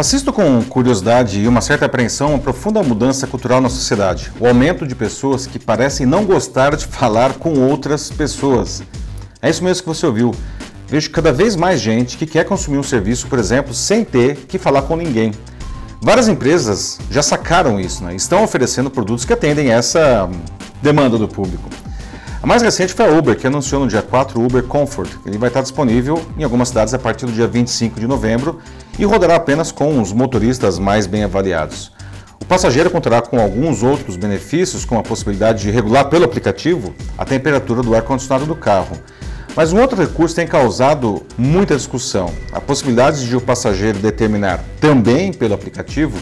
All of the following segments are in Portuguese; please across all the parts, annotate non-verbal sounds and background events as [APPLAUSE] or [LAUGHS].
Assisto com curiosidade e uma certa apreensão uma profunda mudança cultural na sociedade. O aumento de pessoas que parecem não gostar de falar com outras pessoas. É isso mesmo que você ouviu. Vejo cada vez mais gente que quer consumir um serviço, por exemplo, sem ter que falar com ninguém. Várias empresas já sacaram isso, né? estão oferecendo produtos que atendem essa demanda do público. A mais recente foi a Uber, que anunciou no dia 4 o Uber Comfort. Ele vai estar disponível em algumas cidades a partir do dia 25 de novembro e rodará apenas com os motoristas mais bem avaliados. O passageiro contará com alguns outros benefícios, como a possibilidade de regular pelo aplicativo a temperatura do ar-condicionado do carro. Mas um outro recurso tem causado muita discussão: a possibilidade de o passageiro determinar também pelo aplicativo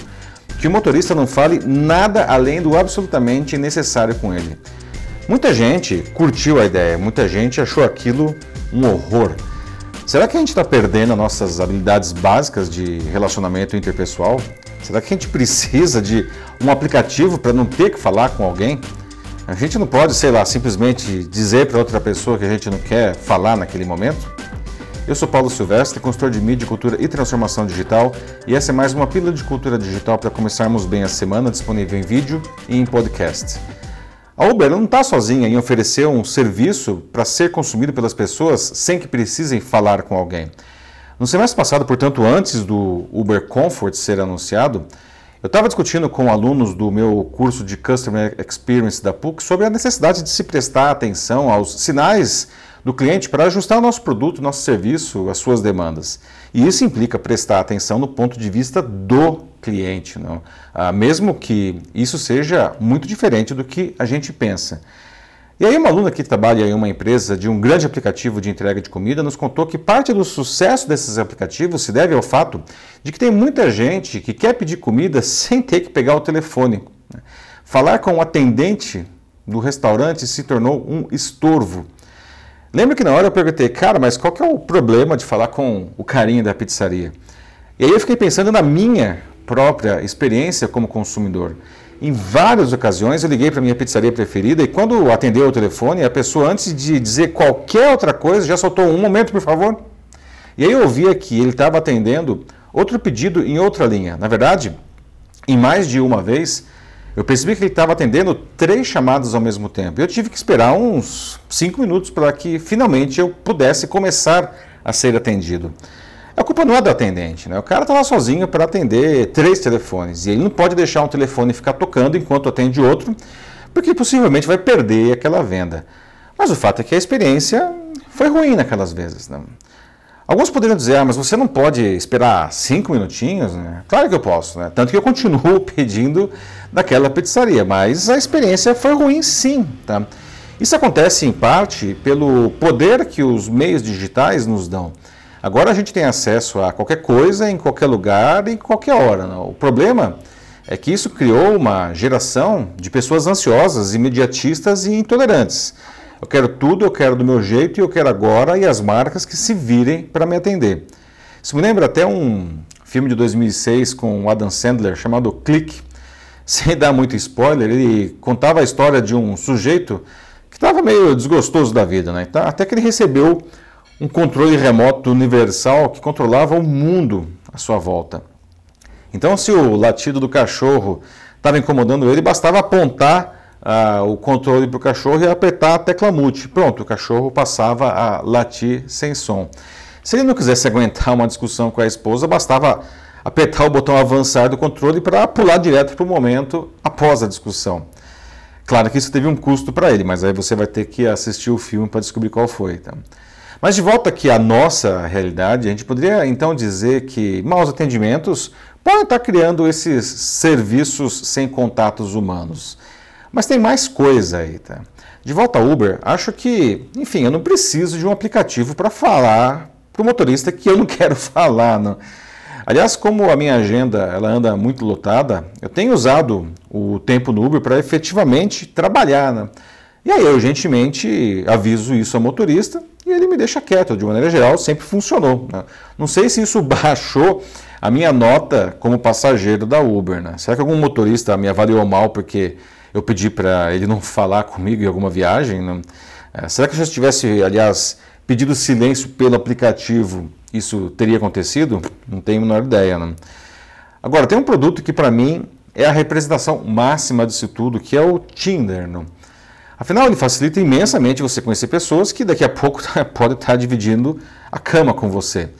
que o motorista não fale nada além do absolutamente necessário com ele. Muita gente curtiu a ideia, muita gente achou aquilo um horror. Será que a gente está perdendo as nossas habilidades básicas de relacionamento interpessoal? Será que a gente precisa de um aplicativo para não ter que falar com alguém? A gente não pode, sei lá, simplesmente dizer para outra pessoa que a gente não quer falar naquele momento? Eu sou Paulo Silvestre, consultor de mídia, cultura e transformação digital, e essa é mais uma pílula de cultura digital para começarmos bem a semana, disponível em vídeo e em podcast. A Uber não está sozinha em oferecer um serviço para ser consumido pelas pessoas sem que precisem falar com alguém. No semestre passado, portanto, antes do Uber Comfort ser anunciado, eu estava discutindo com alunos do meu curso de Customer Experience da PUC sobre a necessidade de se prestar atenção aos sinais do cliente para ajustar o nosso produto, nosso serviço, as suas demandas. E isso implica prestar atenção no ponto de vista do cliente, não? Ah, mesmo que isso seja muito diferente do que a gente pensa. E aí uma aluna que trabalha em uma empresa de um grande aplicativo de entrega de comida nos contou que parte do sucesso desses aplicativos se deve ao fato de que tem muita gente que quer pedir comida [LAUGHS] sem ter que pegar o telefone. Falar com o atendente do restaurante se tornou um estorvo. Lembra que na hora eu perguntei, cara, mas qual que é o problema de falar com o carinha da pizzaria? E aí eu fiquei pensando na minha própria experiência como consumidor. Em várias ocasiões eu liguei para minha pizzaria preferida e quando atendeu o telefone, a pessoa antes de dizer qualquer outra coisa já soltou um momento, por favor. E aí eu ouvia que ele estava atendendo outro pedido em outra linha. Na verdade, em mais de uma vez, eu percebi que ele estava atendendo três chamadas ao mesmo tempo. Eu tive que esperar uns cinco minutos para que finalmente eu pudesse começar a ser atendido. A culpa não é do atendente, né? O cara está lá sozinho para atender três telefones e ele não pode deixar um telefone ficar tocando enquanto atende outro, porque possivelmente vai perder aquela venda. Mas o fato é que a experiência foi ruim naquelas vezes. Né? Alguns poderiam dizer, ah, mas você não pode esperar cinco minutinhos, né? Claro que eu posso, né? Tanto que eu continuo [LAUGHS] pedindo daquela pizzaria, mas a experiência foi ruim sim, tá? Isso acontece em parte pelo poder que os meios digitais nos dão. Agora a gente tem acesso a qualquer coisa, em qualquer lugar, em qualquer hora. Né? O problema é que isso criou uma geração de pessoas ansiosas, imediatistas e intolerantes. Eu quero tudo, eu quero do meu jeito e eu quero agora e as marcas que se virem para me atender. Isso me lembra até um filme de 2006 com o Adam Sandler chamado Click. [LAUGHS] Sem dar muito spoiler, ele contava a história de um sujeito que estava meio desgostoso da vida, né? Então, até que ele recebeu um controle remoto universal que controlava o mundo à sua volta. Então, se o latido do cachorro estava incomodando ele, bastava apontar ah, o controle para o cachorro e apertar a tecla mute. Pronto, o cachorro passava a latir sem som. Se ele não quisesse aguentar uma discussão com a esposa, bastava apertar o botão avançar do controle para pular direto para o momento após a discussão. Claro que isso teve um custo para ele, mas aí você vai ter que assistir o filme para descobrir qual foi. Tá? Mas de volta aqui à nossa realidade, a gente poderia então dizer que maus atendimentos podem estar criando esses serviços sem contatos humanos. Mas tem mais coisa aí, tá? De volta ao Uber, acho que, enfim, eu não preciso de um aplicativo para falar para o motorista que eu não [LAUGHS] quero falar. Não. Aliás, como a minha agenda ela anda muito lotada, eu tenho usado o tempo no Uber para efetivamente trabalhar. Né? E aí eu gentilmente aviso isso ao motorista e ele me deixa quieto. De maneira geral, sempre funcionou. Né? Não sei se isso [LAUGHS] baixou a minha nota como passageiro da Uber. Né? Será que algum motorista me avaliou mal porque eu pedi para ele não falar comigo em alguma viagem? Né? É, será que se eu tivesse, aliás, pedido silêncio pelo aplicativo, isso teria acontecido? Não tenho a menor ideia. Né? Agora, tem um produto que para mim é a representação máxima disso tudo, que é o Tinder. Não? Afinal, ele facilita imensamente você conhecer pessoas que daqui a pouco [LAUGHS] podem estar dividindo a cama com você.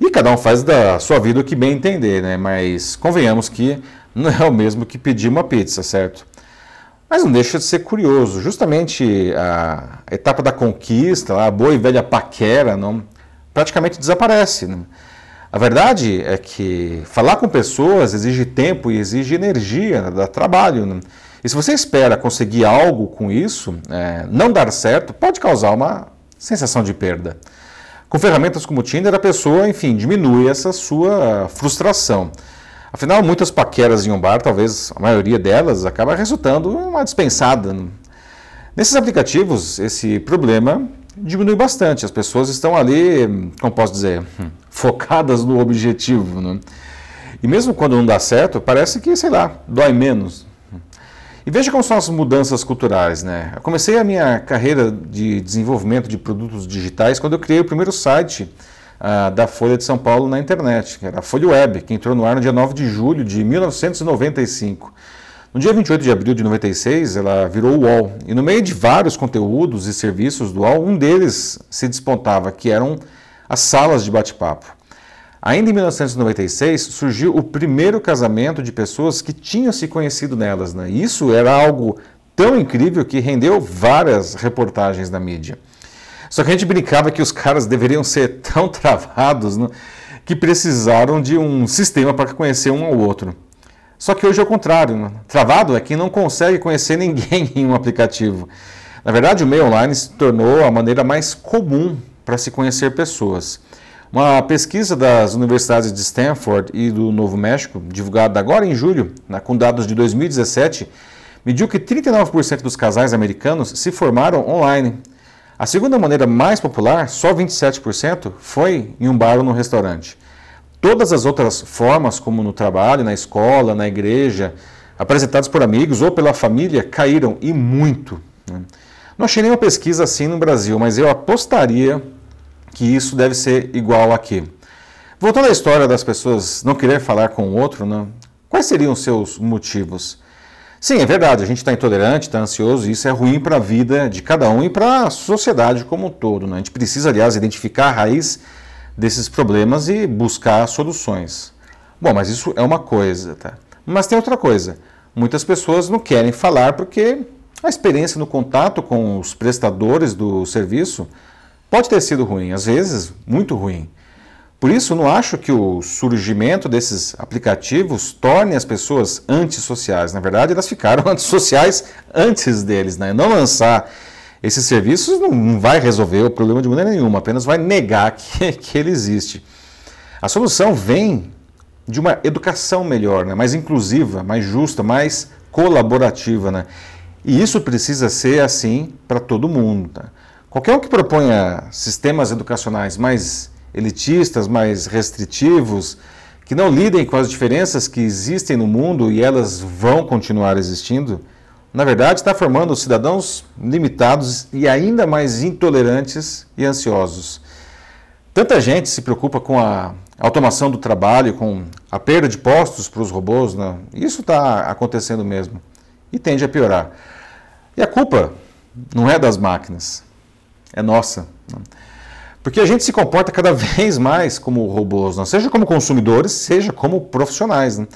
E cada um faz da sua vida o que bem entender, né? Mas convenhamos que não é o mesmo que pedir uma pizza, certo? Mas não deixa de ser curioso. Justamente a etapa da conquista, a boa e velha paquera, não, praticamente desaparece. Né? A verdade é que falar com pessoas exige tempo e exige energia, né? dá trabalho. Né? E se você espera conseguir algo com isso, é, não dar certo, pode causar uma sensação de perda. Com ferramentas como o Tinder, a pessoa, enfim, diminui essa sua frustração. Afinal, muitas paqueras em um bar, talvez a maioria delas, acaba resultando em uma dispensada. Nesses aplicativos, esse problema diminui bastante. As pessoas estão ali, como posso dizer, [LAUGHS] focadas no objetivo. Né? E mesmo quando não dá certo, parece que, sei lá, dói menos. E veja como são as mudanças culturais. Né? Eu comecei a minha carreira de desenvolvimento de produtos digitais quando eu criei o primeiro site uh, da Folha de São Paulo na internet, que era a Folha Web, que entrou no ar no dia 9 de julho de 1995. No dia 28 de abril de 96, ela virou o UOL. E no meio de vários conteúdos e serviços do UOL, um deles se despontava, que eram as salas de bate-papo. Ainda em 1996, surgiu o primeiro casamento de pessoas que tinham se conhecido nelas. Né? Isso era algo tão incrível que rendeu várias reportagens na mídia. Só que a gente brincava que os caras deveriam ser [LAUGHS] tão travados né, que precisaram de um sistema para conhecer um ao outro. Só que hoje é o contrário. Né? Travado é quem não consegue conhecer [LAUGHS] ninguém em um aplicativo. Na verdade, o meio online se tornou a maneira mais comum para se conhecer pessoas. Uma pesquisa das universidades de Stanford e do Novo México, divulgada agora em julho, né, com dados de 2017, mediu que 39% dos casais americanos se formaram online a segunda maneira mais popular, só 27%, foi em um bar ou no restaurante. Todas as outras formas, como no trabalho, na escola, na igreja, apresentadas por amigos ou pela família, caíram e muito. Né? Não achei nenhuma pesquisa assim no Brasil, mas eu apostaria que isso deve ser igual aqui. Voltando à história das pessoas não querer falar com o outro, né? quais seriam os seus motivos? Sim, é verdade, a gente está intolerante, está ansioso, e isso é ruim para a vida de cada um e para a sociedade como um todo. Né? A gente precisa, aliás, identificar a raiz desses problemas e buscar soluções. Bom, mas isso é uma coisa, tá? Mas tem outra coisa. Muitas pessoas não querem falar porque a experiência no contato com os prestadores do serviço pode ter sido ruim, às vezes muito ruim. Por isso, não acho que o surgimento desses aplicativos torne as pessoas antissociais. Na verdade, elas ficaram [LAUGHS] antissociais antes deles. Né? Não lançar esses serviços não vai resolver o problema de maneira nenhuma, apenas vai negar que, [LAUGHS] que ele existe. A solução vem de uma educação melhor, né? mais inclusiva, mais justa, mais colaborativa. Né? E isso precisa ser assim para todo mundo. Tá? Qualquer um que proponha sistemas educacionais mais elitistas, mais restritivos, que não lidem com as diferenças que existem no mundo e elas vão continuar existindo, na verdade está formando cidadãos limitados e ainda mais intolerantes e ansiosos. Tanta gente se preocupa com a automação do trabalho, com a perda de postos para os robôs, né? isso está acontecendo mesmo e tende a piorar. E a culpa não é das máquinas, é nossa. Porque a gente se comporta cada [LAUGHS] vez mais como robôs, não? seja como consumidores, seja como profissionais. Né?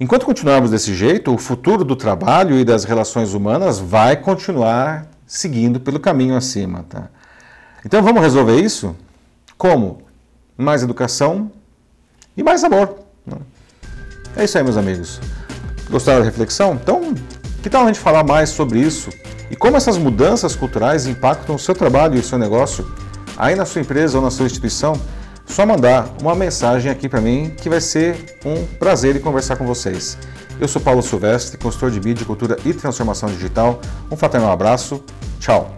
Enquanto continuarmos desse jeito, o futuro do trabalho e das relações humanas vai continuar seguindo pelo caminho acima. Tá? Então vamos resolver isso? Como? Mais educação e mais amor. Né? É isso aí, meus amigos. Gostaram da reflexão? Então, que tal a gente falar mais sobre isso e como essas mudanças culturais impactam o seu trabalho e o seu negócio? Aí na sua empresa ou na sua instituição, só mandar uma mensagem aqui para mim que vai ser um prazer conversar com vocês. Eu sou Paulo Silvestre, consultor de mídia, cultura e transformação digital. Um fraternal abraço. Tchau.